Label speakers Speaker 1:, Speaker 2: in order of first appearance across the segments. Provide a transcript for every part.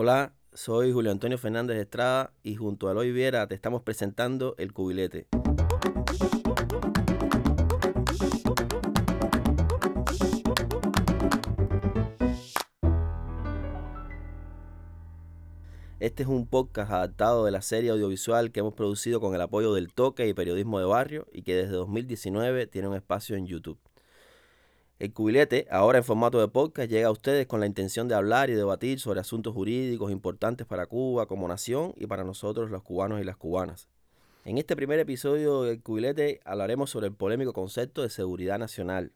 Speaker 1: Hola, soy Julio Antonio Fernández Estrada y junto a Eloy Viera te estamos presentando El Cubilete. Este es un podcast adaptado de la serie audiovisual que hemos producido con el apoyo del Toque y Periodismo de Barrio y que desde 2019 tiene un espacio en YouTube. El cubilete, ahora en formato de podcast, llega a ustedes con la intención de hablar y debatir sobre asuntos jurídicos importantes para Cuba como nación y para nosotros los cubanos y las cubanas. En este primer episodio del cubilete hablaremos sobre el polémico concepto de seguridad nacional,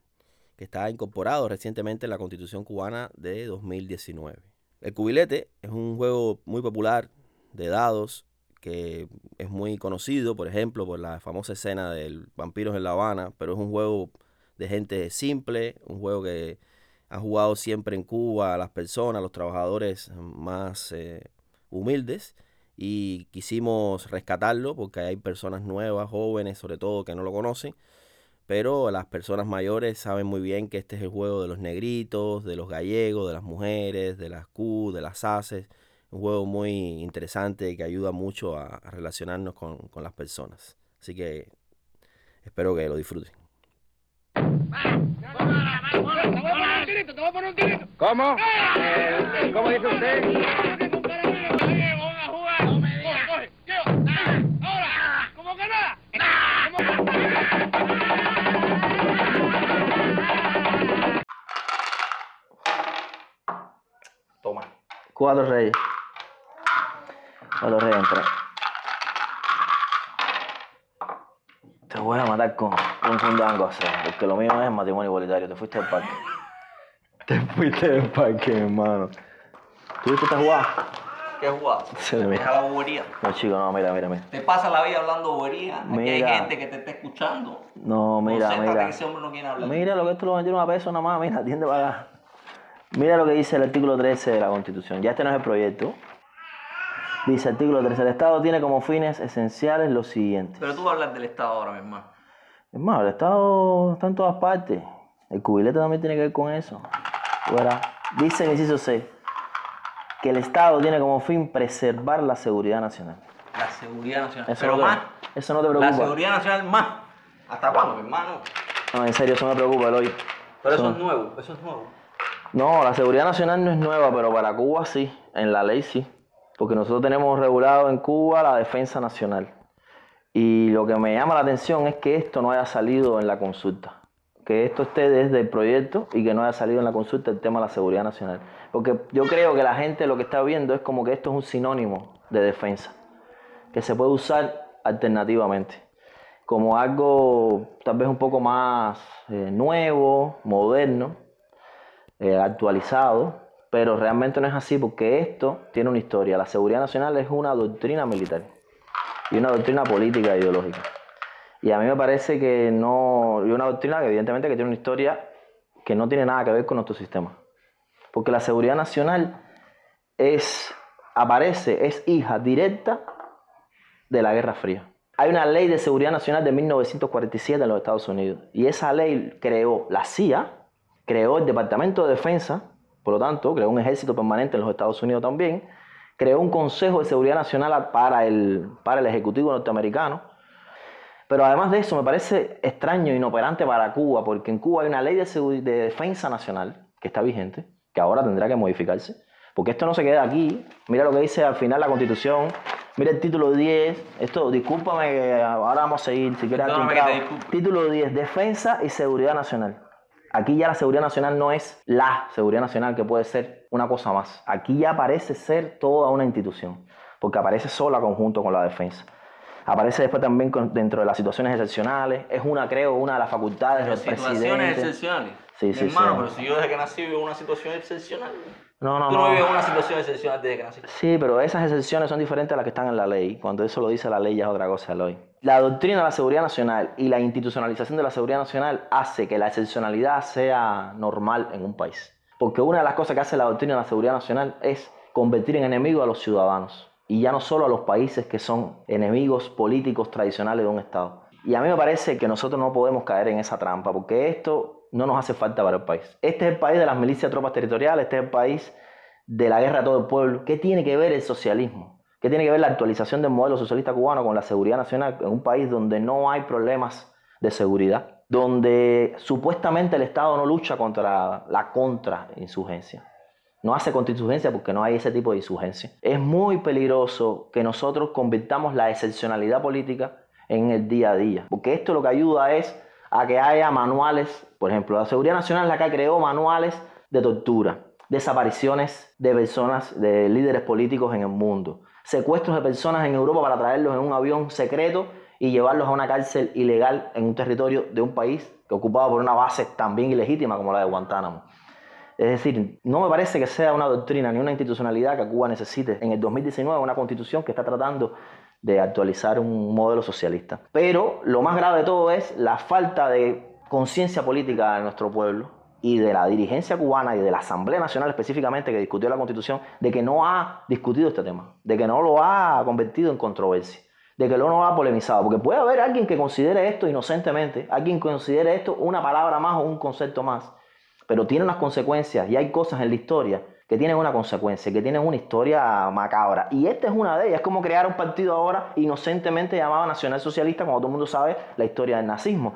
Speaker 1: que está incorporado recientemente en la Constitución cubana de 2019. El cubilete es un juego muy popular de dados que es muy conocido, por ejemplo, por la famosa escena del Vampiros en La Habana, pero es un juego de gente simple, un juego que ha jugado siempre en Cuba a las personas, a los trabajadores más eh, humildes y quisimos rescatarlo porque hay personas nuevas, jóvenes sobre todo, que no lo conocen, pero las personas mayores saben muy bien que este es el juego de los negritos, de los gallegos, de las mujeres, de las Q, de las ACES, un juego muy interesante que ayuda mucho a, relacionarnos con, con las personas. Así que espero que lo disfruten.
Speaker 2: ¿Cómo? ¿Cómo dice usted?
Speaker 3: ¿Cómo que nada?
Speaker 2: Toma.
Speaker 4: Cuatro reyes. Cuatro reyes entra. Voy a matar con un fundango así, porque lo mío es matrimonio igualitario. Te fuiste del parque. Te fuiste del parque, hermano. ¿Tú viste esta jugada?
Speaker 2: ¿Qué jugada?
Speaker 4: Se le mira.
Speaker 2: Deja la bobería.
Speaker 4: No, chico, no, mira, mira, mira.
Speaker 2: Te pasa la vida hablando bobería. Aquí hay gente que te está escuchando.
Speaker 4: No, mira,
Speaker 2: Concéntrate
Speaker 4: mira.
Speaker 2: que ese hombre no quiere hablar.
Speaker 4: Mira lo que esto lo metieron a peso nada más, mira, atiende para acá. Mira lo que dice el artículo 13 de la Constitución. Ya este no es el proyecto. Dice artículo 13, el Estado tiene como fines esenciales los siguientes.
Speaker 2: Pero tú hablas del Estado ahora, mi hermano.
Speaker 4: Hermano, el Estado está en todas partes. El cubilete también tiene que ver con eso. Verás. Dice el inciso C que el Estado tiene como fin preservar la seguridad nacional.
Speaker 2: La seguridad nacional.
Speaker 4: Eso,
Speaker 2: Pero
Speaker 4: no, te,
Speaker 2: más.
Speaker 4: eso no te
Speaker 2: La
Speaker 4: preocupa.
Speaker 2: seguridad nacional más. ¿Hasta cuándo, mi hermano?
Speaker 4: No, en serio, eso me preocupa, Eloy.
Speaker 2: Pero eso
Speaker 4: Eso-
Speaker 2: es nuevo. Eso es nuevo.
Speaker 4: No, la seguridad nacional no es nueva, pero para Cuba sí, en la ley sí. Porque nosotros tenemos regulado en Cuba la defensa nacional. Y lo que me llama la atención es que esto no haya salido en la consulta. Que esto esté desde el proyecto y que no haya salido en la consulta el tema de la seguridad nacional. Porque yo creo que la gente lo que está viendo es como que esto es un sinónimo de defensa. Que se puede usar alternativamente. Como algo tal vez un poco más eh, nuevo, moderno, eh, actualizado, pero realmente no es así porque esto tiene una historia. La seguridad nacional es una doctrina militar y una doctrina política e ideológica. Y a mí me parece que no, y una doctrina que evidentemente que tiene una historia que no tiene nada que ver con nuestro sistema. Porque la seguridad nacional es, aparece, es hija directa de la Guerra Fría. Hay una ley de seguridad nacional de 1947 en los Estados Unidos y esa ley creó la CIA, creó el Departamento de Defensa, por lo tanto, creó un ejército permanente en los Estados Unidos también, creó un Consejo de Seguridad Nacional para el, para el Ejecutivo norteamericano. Pero además de eso, me parece extraño e inoperante para Cuba, porque en Cuba hay una ley de, defensa nacional que está vigente, que ahora tendrá que modificarse, porque esto no se queda aquí. Mira lo que dice al final la Constitución, mira el título 10, esto, discúlpame, ahora vamos a seguir, si quieres. Título 10, Defensa y Seguridad Nacional. Aquí ya la seguridad nacional no es la seguridad nacional que puede ser una cosa más. Aquí ya parece ser toda una institución, porque aparece sola conjunto con la defensa. Aparece después también con- dentro de las situaciones excepcionales. Es una, creo, una de las facultades del
Speaker 2: Situaciones
Speaker 4: presidente.
Speaker 2: excepcionales.
Speaker 4: Sí,
Speaker 2: mi
Speaker 4: sí,
Speaker 2: hermano,
Speaker 4: sí.
Speaker 2: pero si yo desde que nací vivo una situación excepcional.
Speaker 4: No, no,
Speaker 2: Tú no
Speaker 4: no.
Speaker 2: vives una situación excepcional desde que nací.
Speaker 4: Sí, pero esas excepciones son diferentes a las que están en la ley. Cuando eso lo dice la ley ya es otra cosa, Eloy. La doctrina de la seguridad nacional y la institucionalización de la seguridad nacional hace que la excepcionalidad sea normal en un país. Porque una de las cosas que hace la doctrina de la seguridad nacional es convertir en enemigos a los ciudadanos. Y ya no solo a los países que son enemigos políticos tradicionales de un Estado. Y a mí me parece que nosotros no podemos caer en esa trampa, porque esto no nos hace falta para el país. Este es el país de las milicias tropas territoriales, este es el país de la guerra a todo el pueblo. ¿Qué tiene que ver el socialismo? ¿Qué tiene que ver la actualización del modelo socialista cubano con la seguridad nacional en un país donde no hay problemas de seguridad? Donde supuestamente el Estado no lucha contra la contrainsurgencia. No hace contingencia porque no hay ese tipo de insurgencia. Es muy peligroso que nosotros convirtamos la excepcionalidad política en el día a día. Porque esto lo que ayuda es a que haya manuales, por ejemplo, la Seguridad Nacional es la que creó manuales de tortura, desapariciones de personas, de líderes políticos en el mundo, secuestros de personas en Europa para traerlos en un avión secreto y llevarlos a una cárcel ilegal en un territorio de un país que ocupado por una base también ilegítima como la de Guantánamo. Es decir, no me parece que sea una doctrina ni una institucionalidad que Cuba necesite en el 2019 una constitución que está tratando de actualizar un modelo socialista. Pero lo más grave de todo es la falta de conciencia política de nuestro pueblo y de la dirigencia cubana y de la Asamblea Nacional específicamente que discutió la constitución, de que no ha discutido este tema, de que no lo ha convertido en controversia, de que lo no ha polemizado, porque puede haber alguien que considere esto inocentemente, alguien que considere esto una palabra más o un concepto más, pero tiene unas consecuencias y hay cosas en la historia que tienen una consecuencia, que tienen una historia macabra. Y esta es una de ellas, es como crear un partido ahora inocentemente llamado Nacional Socialista, cuando todo el mundo sabe la historia del nazismo.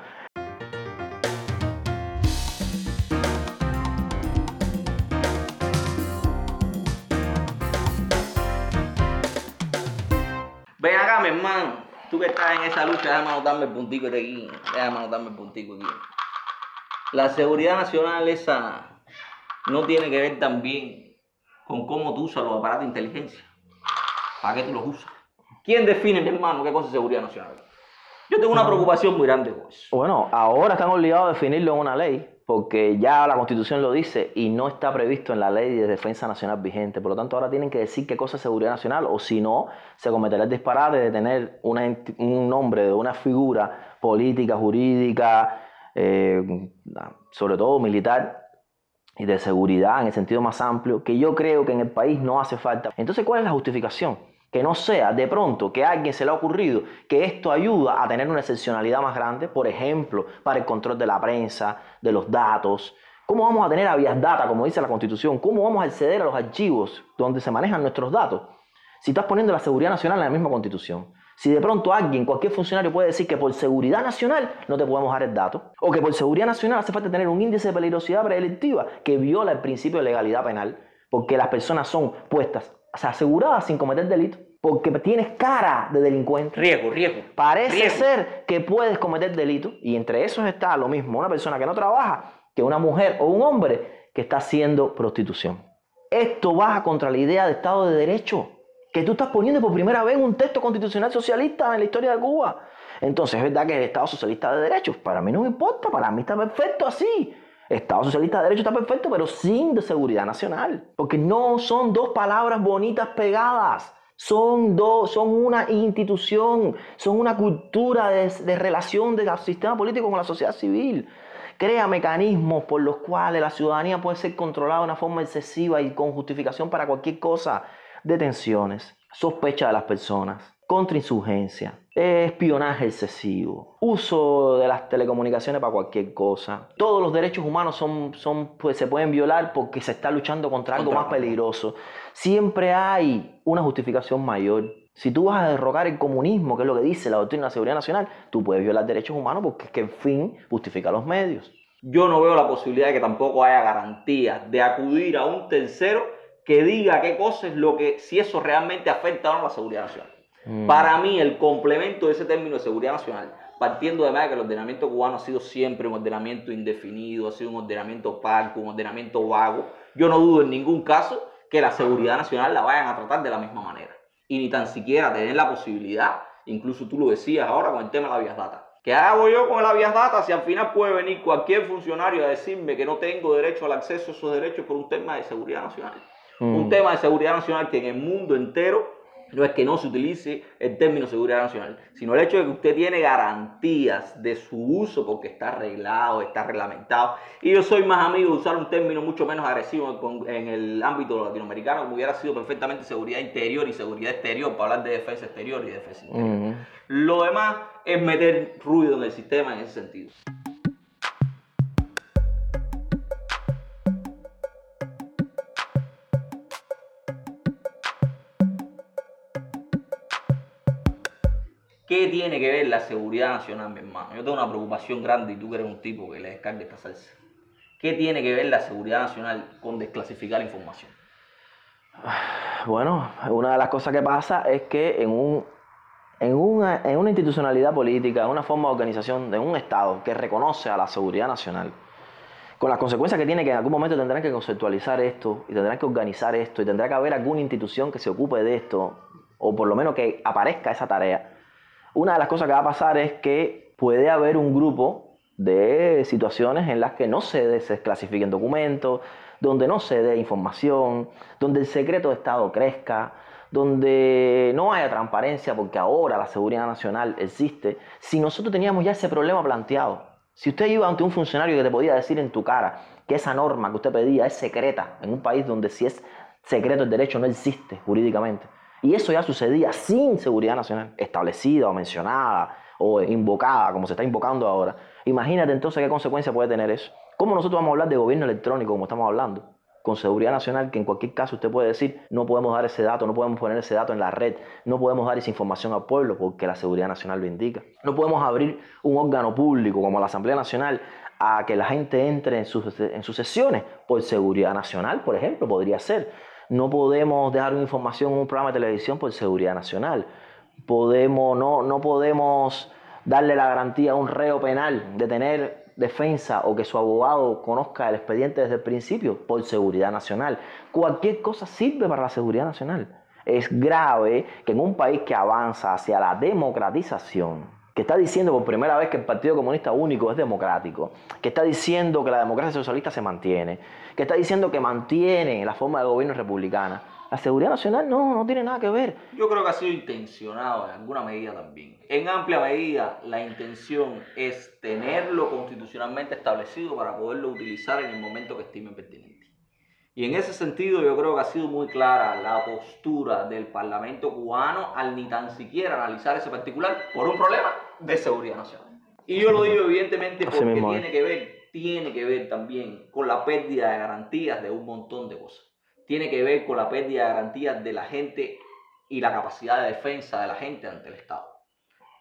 Speaker 2: Tú que estás en esa lucha, déjame anotarme el puntico de aquí. Déjame anotarme el puntico aquí. La seguridad nacional esa no tiene que ver también con cómo tú usas los aparatos de inteligencia. ¿Para qué tú los usas? ¿Quién define, mi hermano, qué cosa es seguridad nacional? Yo tengo una preocupación muy grande con eso.
Speaker 4: Bueno, ahora están obligados a definirlo en una ley, porque ya la Constitución lo dice y no está previsto en la ley de defensa nacional vigente. Por lo tanto, ahora tienen que decir qué cosa es seguridad nacional, o si no, se cometerá el disparate de tener una un nombre de una figura política, jurídica, eh, sobre todo militar, y de seguridad en el sentido más amplio, que yo creo que en el país no hace falta. Entonces, ¿cuál es la justificación? Que no sea de pronto que a alguien se le ha ocurrido que esto ayuda a tener una excepcionalidad más grande, por ejemplo, para el control de la prensa, de los datos. ¿Cómo vamos a tener habeas data, como dice la Constitución? ¿Cómo vamos a acceder a los archivos donde se manejan nuestros datos? Si estás poniendo la seguridad nacional en la misma Constitución. Si de pronto alguien, cualquier funcionario puede decir que por seguridad nacional no te podemos dar el dato, o que por seguridad nacional hace falta tener un índice de peligrosidad predelictiva que viola el principio de legalidad penal, porque las personas son puestas, o sea, aseguradas sin cometer delito, porque tienes cara de delincuente.
Speaker 2: Riesgo, riesgo.
Speaker 4: Parece
Speaker 2: Riesgo.
Speaker 4: ser que puedes cometer delito y entre esos está lo mismo una persona que no trabaja que una mujer o un hombre que está haciendo prostitución. Esto baja contra la idea de Estado de Derecho que tú estás poniendo por primera vez un texto constitucional socialista en la historia de Cuba. Entonces es verdad que el Estado socialista de derechos, para mí no me importa, para mí está perfecto así. Estado socialista de derecho está perfecto, pero sin de seguridad nacional. Porque no son dos palabras bonitas pegadas. Son dos, son una institución, son una cultura de, de relación del sistema político con la sociedad civil. Crea mecanismos por los cuales la ciudadanía puede ser controlada de una forma excesiva y con justificación para cualquier cosa. Detenciones, sospecha de las personas, contrainsurgencia, espionaje excesivo, uso de las telecomunicaciones para cualquier cosa. Todos los derechos humanos son, son, pues, se pueden violar porque se está luchando contra algo más peligroso. Siempre hay una justificación mayor. Si tú vas a derrocar el comunismo, que es lo que dice la doctrina de seguridad nacional, tú puedes violar derechos humanos porque es que el fin justifica los medios.
Speaker 2: Yo no veo la posibilidad de que tampoco haya garantías de acudir a un tercero que diga qué cosa es lo que, si eso realmente afecta o no a la seguridad nacional.
Speaker 4: Mm.
Speaker 2: Para mí, el complemento de ese término de seguridad nacional, partiendo de más que el ordenamiento cubano ha sido siempre un ordenamiento indefinido, ha sido un ordenamiento opaco, un ordenamiento vago, yo no dudo en ningún caso que la seguridad nacional la vayan a tratar de la misma manera. Y ni tan siquiera tener la posibilidad, incluso tú lo decías ahora con el tema de la vías data. ¿Qué hago yo con la vías data si al final puede venir cualquier funcionario a decirme que no tengo derecho al acceso a esos derechos por un tema de seguridad nacional? Un
Speaker 4: Mm.
Speaker 2: tema de seguridad nacional que en el mundo entero no es que no se utilice el término seguridad nacional, sino el hecho de que usted tiene garantías de su uso porque está arreglado, está reglamentado. Y yo soy más amigo de usar un término mucho menos agresivo en el ámbito latinoamericano, como hubiera sido perfectamente seguridad interior y seguridad exterior para hablar de defensa exterior y defensa interior. Lo demás es meter ruido en el sistema en ese sentido. ¿Qué tiene que ver la seguridad nacional, mi hermano? Yo tengo una preocupación grande y tú que eres un tipo que le descarga esta salsa. ¿Qué tiene que ver la seguridad nacional con desclasificar información?
Speaker 4: Bueno, una de las cosas que pasa es que en, un, en, una, en una institucionalidad política, en una forma de organización de un Estado que reconoce a la seguridad nacional, con las consecuencias que tiene que en algún momento tendrán que conceptualizar esto y tendrán que organizar esto y tendrá que haber alguna institución que se ocupe de esto o por lo menos que aparezca esa tarea. Una de las cosas que va a pasar es que puede haber un grupo de situaciones en las que no se desclasifiquen documentos, donde no se dé información, donde el secreto de Estado crezca, donde no haya transparencia porque ahora la seguridad nacional existe, si nosotros teníamos ya ese problema planteado, si usted iba ante un funcionario que te podía decir en tu cara que esa norma que usted pedía es secreta en un país donde si es secreto el derecho no existe jurídicamente, y eso ya sucedía sin seguridad nacional establecida o mencionada o invocada como se está invocando ahora, imagínate entonces qué consecuencia puede tener eso. ¿Cómo nosotros vamos a hablar de gobierno electrónico como estamos hablando? Con seguridad nacional, que en cualquier caso usted puede decir, no podemos dar ese dato, no podemos poner ese dato en la red, no podemos dar esa información al pueblo porque la seguridad nacional lo indica. No podemos abrir un órgano público como la Asamblea Nacional a que la gente entre en sus, en sus sesiones por seguridad nacional, por ejemplo, podría ser. No podemos dejar una información en un programa de televisión por seguridad nacional. Podemos, no, no podemos darle la garantía a un reo penal de tener defensa o que su abogado conozca el expediente desde el principio por seguridad nacional. Cualquier cosa sirve para la seguridad nacional. Es grave que en un país que avanza hacia la democratización, que está diciendo por primera vez que el Partido Comunista Único es democrático, que está diciendo que la democracia socialista se mantiene, que está diciendo que mantiene la forma de gobierno republicana, la seguridad nacional no, no tiene nada que ver.
Speaker 2: Yo creo que ha sido intencionado en alguna medida también. En amplia medida, la intención es tenerlo constitucionalmente establecido para poderlo utilizar en el momento que estime pertinente. Y en ese sentido yo creo que ha sido muy clara la postura del Parlamento cubano al ni tan siquiera analizar ese particular por un problema de seguridad nacional. Y yo lo digo evidentemente porque tiene que ver, tiene que ver también con la pérdida de garantías de un montón de cosas tiene que ver con la pérdida de garantías de la gente y la capacidad de defensa de la gente ante el Estado.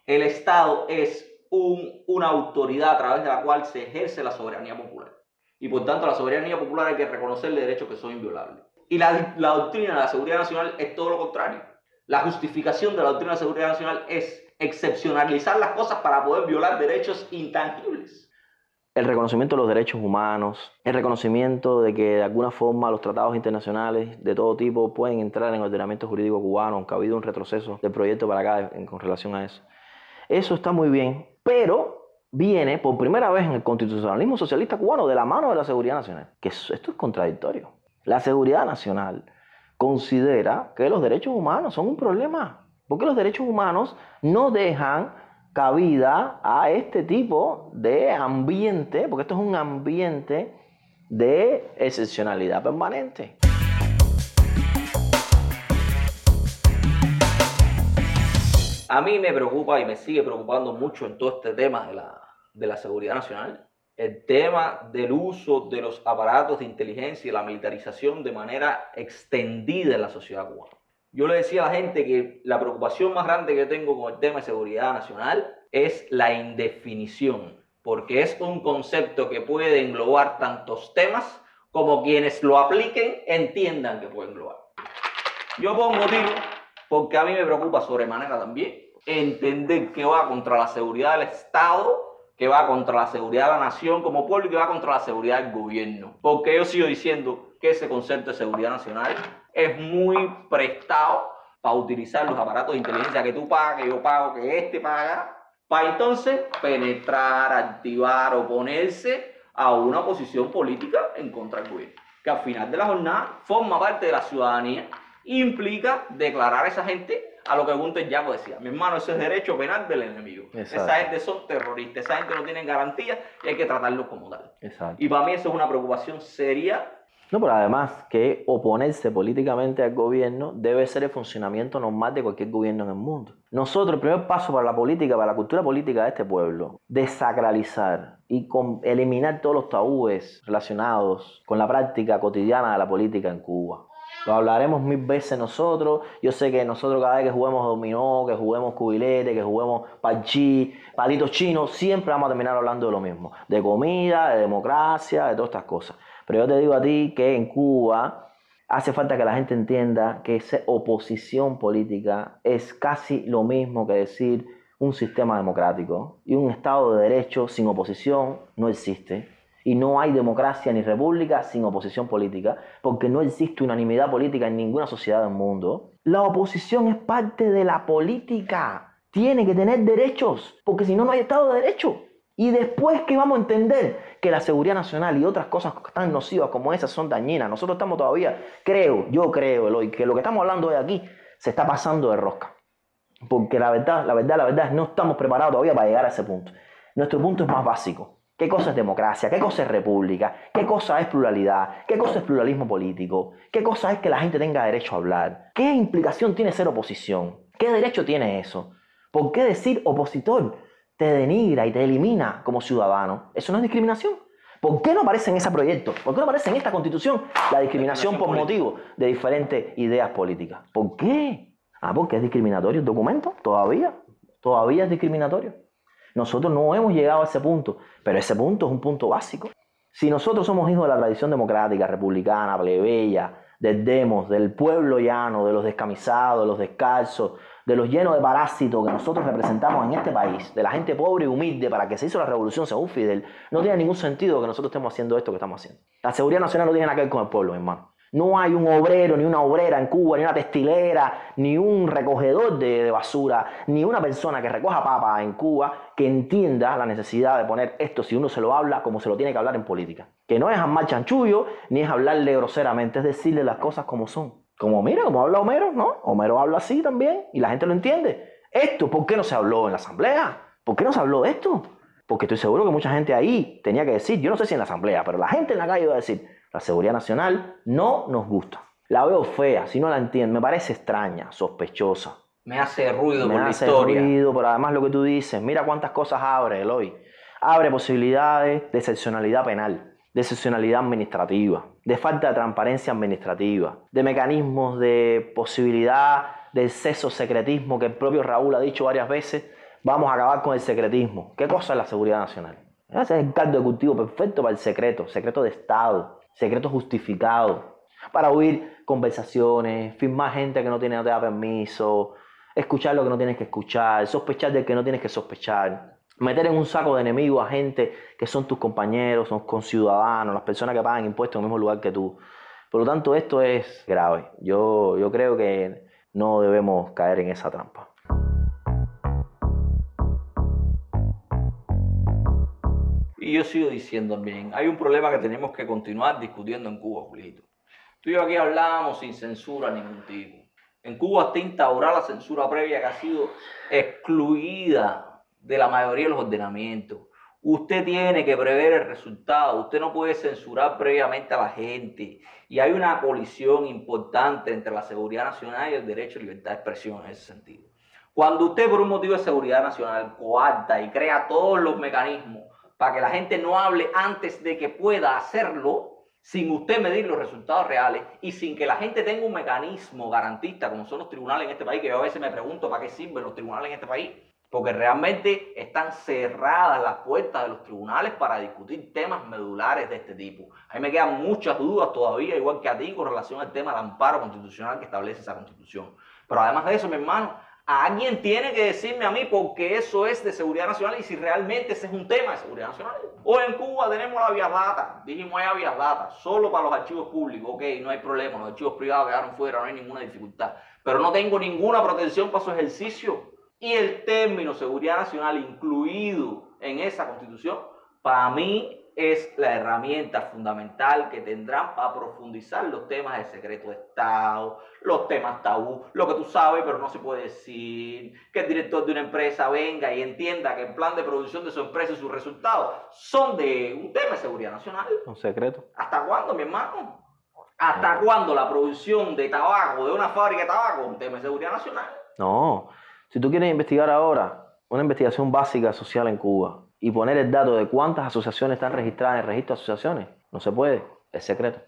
Speaker 2: El Estado es un, una autoridad a través de la cual se ejerce la soberanía popular. Y por tanto, la soberanía popular hay que reconocerle derechos que son inviolables. Y la, la doctrina de la seguridad nacional es todo lo contrario. La justificación de la doctrina de la seguridad nacional es excepcionalizar las cosas para poder violar derechos intangibles
Speaker 4: el reconocimiento de los derechos humanos, el reconocimiento de que de alguna forma los tratados internacionales de todo tipo pueden entrar en el ordenamiento jurídico cubano, aunque ha habido un retroceso del proyecto para acá en, con relación a eso. Eso está muy bien, pero viene por primera vez en el constitucionalismo socialista cubano de la mano de la seguridad nacional, que esto es contradictorio. La seguridad nacional considera que los derechos humanos son un problema, porque los derechos humanos no dejan cabida a este tipo de ambiente, porque esto es un ambiente de excepcionalidad permanente.
Speaker 2: A mí me preocupa y me sigue preocupando mucho en todo este tema de la, de la seguridad nacional, el tema del uso de los aparatos de inteligencia y la militarización de manera extendida en la sociedad cubana. Yo le decía a la gente que la preocupación más grande que tengo con el tema de seguridad nacional es la indefinición, porque es un concepto que puede englobar tantos temas como quienes lo apliquen entiendan que puede englobar. Yo pongo tiro porque a mí me preocupa sobremanera también entender que va contra la seguridad del Estado, que va contra la seguridad de la nación como pueblo y que va contra la seguridad del gobierno. Porque yo sigo diciendo que ese concepto de seguridad nacional es muy prestado para utilizar los aparatos de inteligencia que tú pagas, que yo pago, que este paga, para entonces penetrar, activar, oponerse a una posición política en contra del gobierno, que al final de la jornada forma parte de la ciudadanía implica declarar a esa gente a lo que Gunther Yaco decía. Mi hermano, ese es derecho penal del enemigo. Esa gente son terroristas, esa gente no tiene garantía y hay que tratarlos como tal. Y para mí eso es una preocupación seria
Speaker 4: no, pero además que oponerse políticamente al gobierno debe ser el funcionamiento normal de cualquier gobierno en el mundo. Nosotros, el primer paso para la política, para la cultura política de este pueblo, desacralizar y eliminar todos los tabúes relacionados con la práctica cotidiana de la política en Cuba. Lo hablaremos mil veces nosotros. Yo sé que nosotros cada vez que juguemos dominó, que juguemos cubilete, que juguemos parchí, palitos chinos, siempre vamos a terminar hablando de lo mismo. De comida, de democracia, de todas estas cosas. Pero yo te digo a ti que en Cuba hace falta que la gente entienda que esa oposición política es casi lo mismo que decir un sistema democrático. Y un Estado de Derecho sin oposición no existe. Y no hay democracia ni república sin oposición política, porque no existe unanimidad política en ninguna sociedad del mundo. La oposición es parte de la política. Tiene que tener derechos, porque si no, no hay Estado de Derecho. Y después que vamos a entender que la seguridad nacional y otras cosas tan nocivas como esas son dañinas, nosotros estamos todavía, creo, yo creo, Eloy, que lo que estamos hablando hoy aquí se está pasando de rosca. Porque la verdad, la verdad, la verdad, no estamos preparados todavía para llegar a ese punto. Nuestro punto es más básico. ¿Qué cosa es democracia? ¿Qué cosa es república? ¿Qué cosa es pluralidad? ¿Qué cosa es pluralismo político? ¿Qué cosa es que la gente tenga derecho a hablar? ¿Qué implicación tiene ser oposición? ¿Qué derecho tiene eso? ¿Por qué decir opositor te denigra y te elimina como ciudadano? Eso no es discriminación. ¿Por qué no aparece en ese proyecto? ¿Por qué no aparece en esta constitución la discriminación por motivo de diferentes ideas políticas? ¿Por qué? Ah, porque es discriminatorio el documento, todavía. Todavía es discriminatorio. Nosotros no hemos llegado a ese punto, pero ese punto es un punto básico. Si nosotros somos hijos de la tradición democrática, republicana, plebeya, del demos, del pueblo llano, de los descamisados, de los descalzos, de los llenos de parásitos que nosotros representamos en este país, de la gente pobre y humilde para que se hizo la revolución según Fidel, no tiene ningún sentido que nosotros estemos haciendo esto que estamos haciendo. La seguridad nacional no tiene nada que ver con el pueblo, hermano. No hay un obrero, ni una obrera en Cuba, ni una textilera, ni un recogedor de, basura, ni una persona que recoja papa en Cuba que entienda la necesidad de poner esto, si uno se lo habla, como se lo tiene que hablar en política. Que no es amar chanchullo, ni es hablarle groseramente, es decirle las cosas como son. Como mira, como habla Homero, ¿no? Homero habla así también y la gente lo entiende. Esto, ¿por qué no se habló en la asamblea? ¿Por qué no se habló de esto? Porque estoy seguro que mucha gente ahí tenía que decir, yo no sé si en la asamblea, pero la gente en la calle iba a decir, la seguridad nacional, no nos gusta. La veo fea, si no la entiendo, me parece extraña, sospechosa.
Speaker 2: Me hace ruido
Speaker 4: me
Speaker 2: por la
Speaker 4: hace
Speaker 2: historia.
Speaker 4: ruido, pero además lo que tú dices, mira cuántas cosas abre Eloy. Abre posibilidades de excepcionalidad penal, de excepcionalidad administrativa, de falta de transparencia administrativa, de mecanismos de posibilidad de exceso secretismo que el propio Raúl ha dicho varias veces, vamos a acabar con el secretismo. ¿Qué cosa es la seguridad nacional? Ese es el caldo de cultivo perfecto para el secreto, secreto de Estado, secreto justificado, para oír conversaciones, firmar gente que no tiene no te da permiso, escuchar lo que no tienes que escuchar, sospechar del que no tienes que sospechar, meter en un saco de enemigos a gente que son tus compañeros, son conciudadanos, las personas que pagan impuestos en el mismo lugar que tú. Por lo tanto, esto es grave. Yo, yo creo que no debemos caer en esa trampa.
Speaker 2: Y yo sigo diciendo también, hay un problema que tenemos que continuar discutiendo en Cuba, Julito. Tú y yo aquí hablamos sin censura ningún tipo. En Cuba está instaurada la censura previa que ha sido excluida de la mayoría de los ordenamientos. Usted tiene que prever el resultado, usted no puede censurar previamente a la gente. Y hay una colisión importante entre la seguridad nacional y el derecho a libertad de expresión en ese sentido. Cuando usted por un motivo de seguridad nacional coarta y crea todos los mecanismos para que la gente no hable antes de que pueda hacerlo, sin usted medir los resultados reales y sin que la gente tenga un mecanismo garantista como son los tribunales en este país, que yo a veces me pregunto para qué sirven los tribunales en este país, porque realmente están cerradas las puertas de los tribunales para discutir temas medulares de este tipo. A mí me quedan muchas dudas todavía, igual que a ti, con relación al tema del amparo constitucional que establece esa constitución. Pero además de eso, mi hermano, Alguien tiene que decirme a mí por qué eso es de seguridad nacional y si realmente ese es un tema de seguridad nacional. Hoy en Cuba tenemos la vía data, dijimos hay vía data, solo para los archivos públicos, ok, no hay problema, los archivos privados quedaron fuera, no hay ninguna dificultad. Pero no tengo ninguna protección para su ejercicio. Y el término seguridad nacional incluido en esa constitución, para mí es la herramienta fundamental que tendrán para profundizar los temas de secreto de Estado, los temas tabú, lo que tú sabes pero no se puede decir, que el director de una empresa venga y entienda que el plan de producción de su empresa y sus resultados son de un tema de seguridad nacional.
Speaker 4: Un secreto.
Speaker 2: ¿Hasta cuándo, mi hermano? ¿Hasta cuándo la producción de tabaco de una fábrica de tabaco es un tema de seguridad nacional?
Speaker 4: No, si tú quieres investigar ahora una investigación básica social en Cuba, y poner el dato de cuántas asociaciones están registradas en el registro de asociaciones. No se puede, es secreto.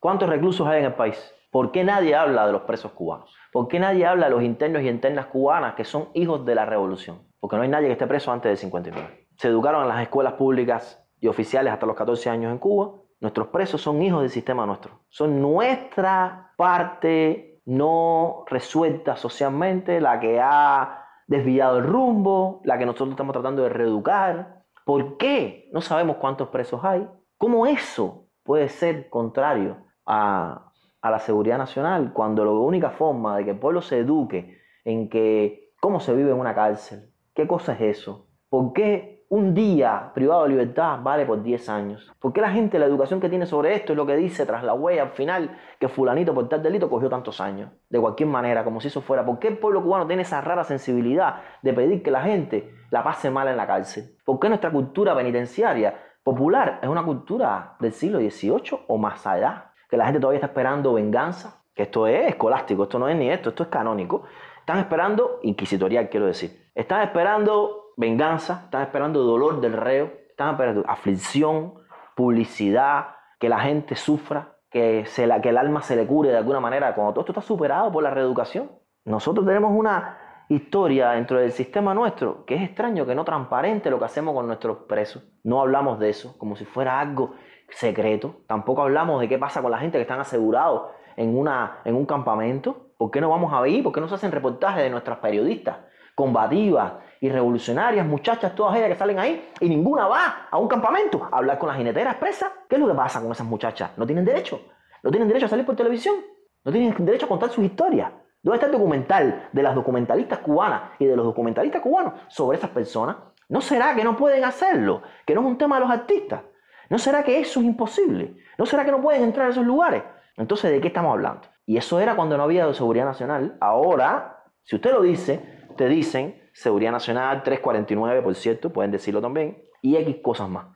Speaker 4: ¿Cuántos reclusos hay en el país? ¿Por qué nadie habla de los presos cubanos? ¿Por qué nadie habla de los internos y internas cubanas que son hijos de la revolución? Porque no hay nadie que esté preso antes del 59. Se educaron en las escuelas públicas y oficiales hasta los 14 años en Cuba. Nuestros presos son hijos del sistema nuestro. Son nuestra parte no resuelta socialmente, la que ha desviado el rumbo, la que nosotros estamos tratando de reeducar. ¿Por qué? No sabemos cuántos presos hay. ¿Cómo eso puede ser contrario a, a la seguridad nacional cuando la única forma de que el pueblo se eduque en que cómo se vive en una cárcel, qué cosa es eso, por qué un día privado de libertad vale por 10 años, por qué la gente, la educación que tiene sobre esto es lo que dice tras la huella al final que fulanito por tal delito cogió tantos años, de cualquier manera, como si eso fuera, por qué el pueblo cubano tiene esa rara sensibilidad de pedir que la gente la pase mal en la cárcel, por qué nuestra cultura penitenciaria popular es una cultura del siglo XVIII o más allá que la gente todavía está esperando venganza, que esto es escolástico, esto no es ni esto, esto es canónico. Están esperando, inquisitorial quiero decir, están esperando venganza, están esperando dolor del reo, están esperando aflicción, publicidad, que la gente sufra, que, se la, que el alma se le cure de alguna manera, cuando todo esto está superado por la reeducación. Nosotros tenemos una historia dentro del sistema nuestro que es extraño, que no transparente lo que hacemos con nuestros presos. No hablamos de eso como si fuera algo secreto. Tampoco hablamos de qué pasa con la gente que están asegurados en, una, en un campamento. ¿Por qué no vamos a ver? ¿Por qué no se hacen reportajes de nuestras periodistas combativas y revolucionarias, muchachas, todas ellas que salen ahí y ninguna va a un campamento a hablar con la jinetera expresa? ¿Qué es lo que pasa con esas muchachas? No tienen derecho. No tienen derecho a salir por televisión. No tienen derecho a contar sus historias. ¿Dónde está el documental de las documentalistas cubanas y de los documentalistas cubanos sobre esas personas? ¿No será que no pueden hacerlo? ¿Que no es un tema de los artistas? ¿No será que eso es imposible? ¿No será que no pueden entrar a esos lugares? Entonces, ¿de qué estamos hablando? Y eso era cuando no había seguridad nacional. Ahora, si usted lo dice, te dicen seguridad nacional 349, por cierto, pueden decirlo también, y X cosas más.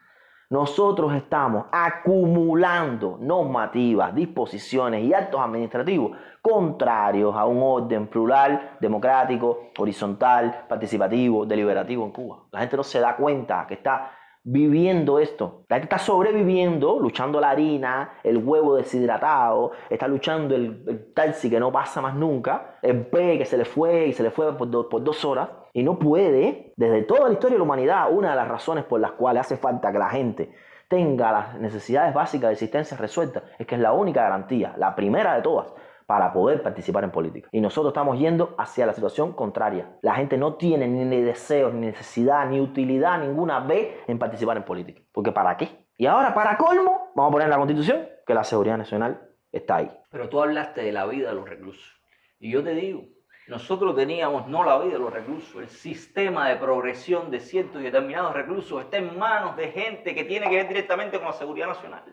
Speaker 4: Nosotros estamos acumulando normativas, disposiciones y actos administrativos contrarios a un orden plural, democrático, horizontal, participativo, deliberativo en Cuba. La gente no se da cuenta que está viviendo esto. La gente está sobreviviendo, luchando la harina, el huevo deshidratado, está luchando el, taxi que no pasa más nunca, el P que se le fue y se le fue por dos horas, y no puede, desde toda la historia de la humanidad, una de las razones por las cuales hace falta que la gente tenga las necesidades básicas de existencia resueltas, es que es la única garantía, la primera de todas, para poder participar en política. Y nosotros estamos yendo hacia la situación contraria. La gente no tiene ni deseos, ni necesidad, ni utilidad ninguna vez en participar en política. Porque ¿para qué? Y ahora, para colmo, vamos a poner en la Constitución que la seguridad nacional está ahí.
Speaker 2: Pero tú hablaste de la vida de los reclusos. Y yo te digo, nosotros teníamos no la vida de los reclusos, el sistema de progresión de ciertos y determinados reclusos está en manos de gente que tiene que ver directamente con la seguridad nacional.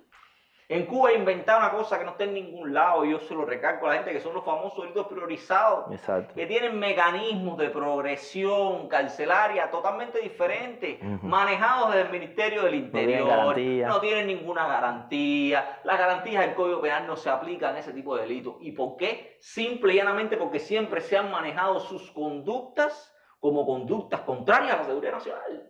Speaker 2: En Cuba inventaron una cosa que no está en ningún lado, y yo se lo recalco a la gente, que son los famosos delitos priorizados,
Speaker 4: Exacto.
Speaker 2: que tienen mecanismos de progresión carcelaria totalmente diferentes, manejados desde el Ministerio del Interior,
Speaker 4: garantía.
Speaker 2: no tienen ninguna garantía, las garantías del Código Penal no se aplican a ese tipo de delitos. ¿Y por qué? Simple y llanamente porque siempre se han manejado sus conductas como conductas contrarias a la seguridad nacional.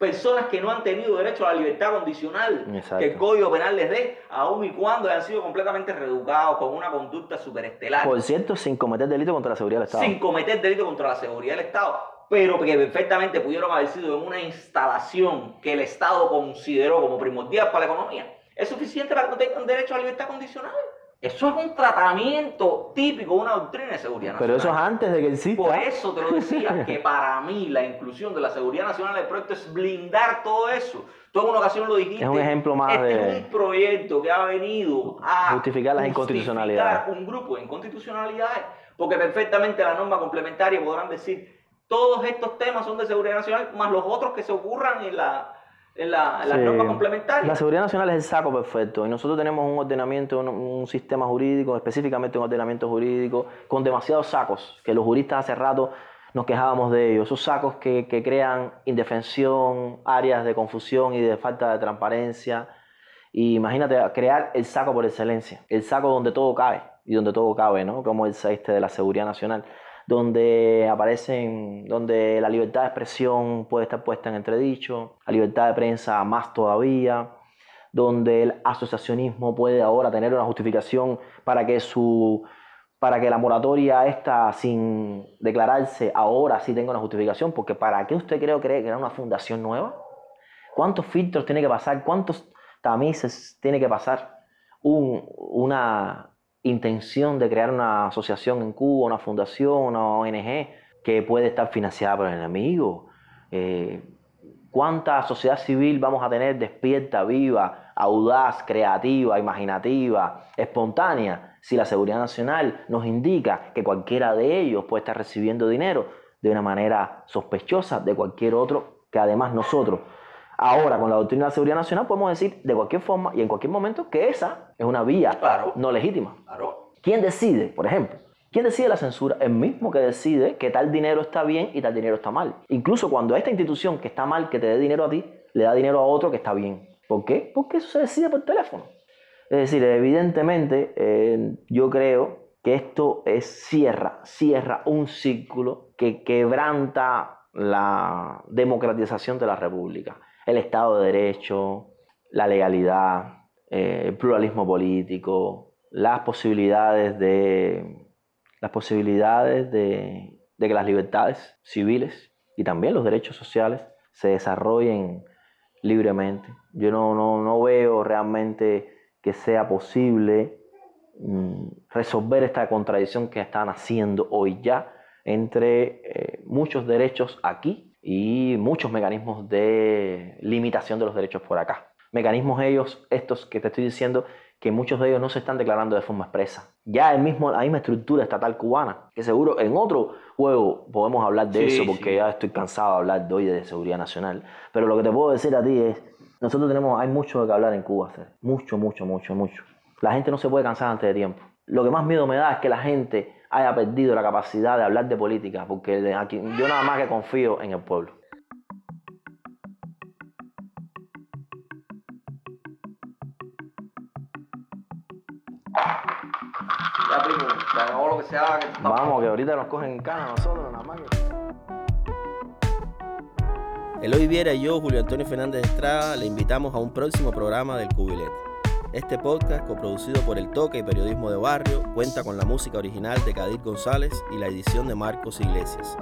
Speaker 2: Personas que no han tenido derecho a la libertad condicional
Speaker 4: Exacto.
Speaker 2: que el Código Penal les dé, aun y cuando hayan sido completamente reeducados con una conducta superestelar,
Speaker 4: Por cierto, sin cometer delito contra la seguridad del Estado.
Speaker 2: sin cometer delito contra la seguridad del Estado, pero que perfectamente pudieron haber sido en una instalación que el Estado consideró como primordial para la economía, es suficiente para que no tengan derecho a la libertad condicional. Eso es un tratamiento típico de una doctrina de seguridad
Speaker 4: Pero eso es
Speaker 2: nacional.
Speaker 4: antes de que exista.
Speaker 2: Por eso te lo decía, que para mí la inclusión de la seguridad nacional del proyecto es blindar todo eso. Tú en una ocasión lo dijiste.
Speaker 4: Es un ejemplo más
Speaker 2: este
Speaker 4: de-
Speaker 2: es un proyecto que ha venido a
Speaker 4: Justificar las inconstitucionalidades.
Speaker 2: justificar un grupo de inconstitucionalidades, porque perfectamente la norma complementaria podrán decir todos estos temas son de seguridad nacional, más los otros que se ocurran en la, en la, en la
Speaker 4: Sí.
Speaker 2: norma complementaria.
Speaker 4: La seguridad nacional es el saco perfecto y nosotros tenemos un ordenamiento, un, un sistema jurídico, específicamente un ordenamiento jurídico con demasiados sacos, que los juristas hace rato nos quejábamos de ellos, esos sacos que, que crean indefensión, áreas de confusión y de falta de transparencia. Y imagínate crear el saco por excelencia, el saco donde todo cabe y donde todo cabe, ¿no? Como el este de la seguridad nacional, donde aparecen, donde la libertad de expresión puede estar puesta en entredicho, la libertad de prensa más todavía, donde el asociacionismo puede ahora tener una justificación para que su para que la moratoria esta sin declararse ahora sí tenga una justificación, porque ¿para qué usted cree, cree crear una fundación nueva? ¿Cuántos filtros tiene que pasar? ¿Cuántos tamices tiene que pasar? una intención de crear una asociación en Cuba, una fundación, una ONG que puede estar financiada por el enemigo. Eh, ¿Cuánta sociedad civil vamos a tener despierta, viva, audaz, creativa, imaginativa, espontánea, si la seguridad nacional nos indica que cualquiera de ellos puede estar recibiendo dinero de una manera sospechosa de cualquier otro que además nosotros Ahora, con la doctrina de la seguridad nacional, podemos decir de cualquier forma y en cualquier momento que esa es una vía no legítima.
Speaker 2: Claro.
Speaker 4: ¿Quién decide, por ejemplo? ¿Quién decide la censura? El mismo que decide que tal dinero está bien y tal dinero está mal. Incluso cuando esta institución que está mal, que te dé dinero a ti, le da dinero a otro que está bien. ¿Por qué? Porque eso se decide por teléfono. Es decir, evidentemente eh, yo creo que esto es cierra, cierra un círculo que quebranta la democratización de la República el Estado de Derecho, la legalidad, eh, el pluralismo político, las posibilidades de, las posibilidades de, que las libertades civiles y también los derechos sociales se desarrollen libremente. Yo no, no, veo realmente que sea posible mm, resolver esta contradicción que están haciendo hoy ya entre eh, muchos derechos aquí y muchos mecanismos de limitación de los derechos por acá. Mecanismos ellos, estos que te estoy diciendo, que muchos de ellos no se están declarando de forma expresa. Ya el mismo, la misma estructura estatal cubana, que seguro en otro juego podemos hablar de eso, porque ya estoy cansado de hablar de hoy de seguridad nacional. Pero lo que te puedo decir a ti es, nosotros tenemos, hay mucho de que hablar en Cuba, mucho, mucho, mucho, mucho. La gente no se puede cansar antes de tiempo. Lo que más miedo me da es que la gente haya perdido la capacidad de hablar de política, porque aquí, yo nada más que confío en el pueblo.
Speaker 2: Ya, primo, se lo que se haga.
Speaker 4: Vamos, que ahorita nos cogen en cana nosotros, nada más.
Speaker 1: Eloy Viera y yo, Julio Antonio Fernández Estrada, le invitamos a un próximo programa del Cubilete. Este podcast, coproducido por El Toque y Periodismo de Barrio, cuenta con la música original de Kadir González y la edición de Marcos Iglesias.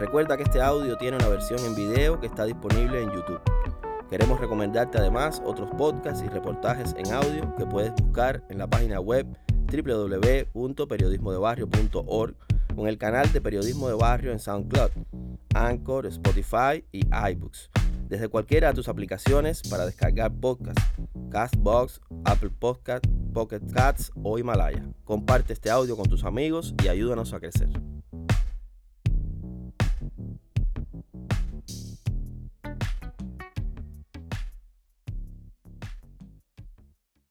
Speaker 1: Recuerda que este audio tiene una versión en video que está disponible en YouTube. Queremos recomendarte además otros podcasts y reportajes en audio que puedes buscar en la página web www.periodismodebarrio.org con el canal de Periodismo de Barrio en SoundCloud, Anchor, Spotify y iBooks desde cualquiera de tus aplicaciones para descargar podcasts, Castbox, Apple Podcast, Pocket Cats o Himalaya. Comparte este audio con tus amigos y ayúdanos a crecer.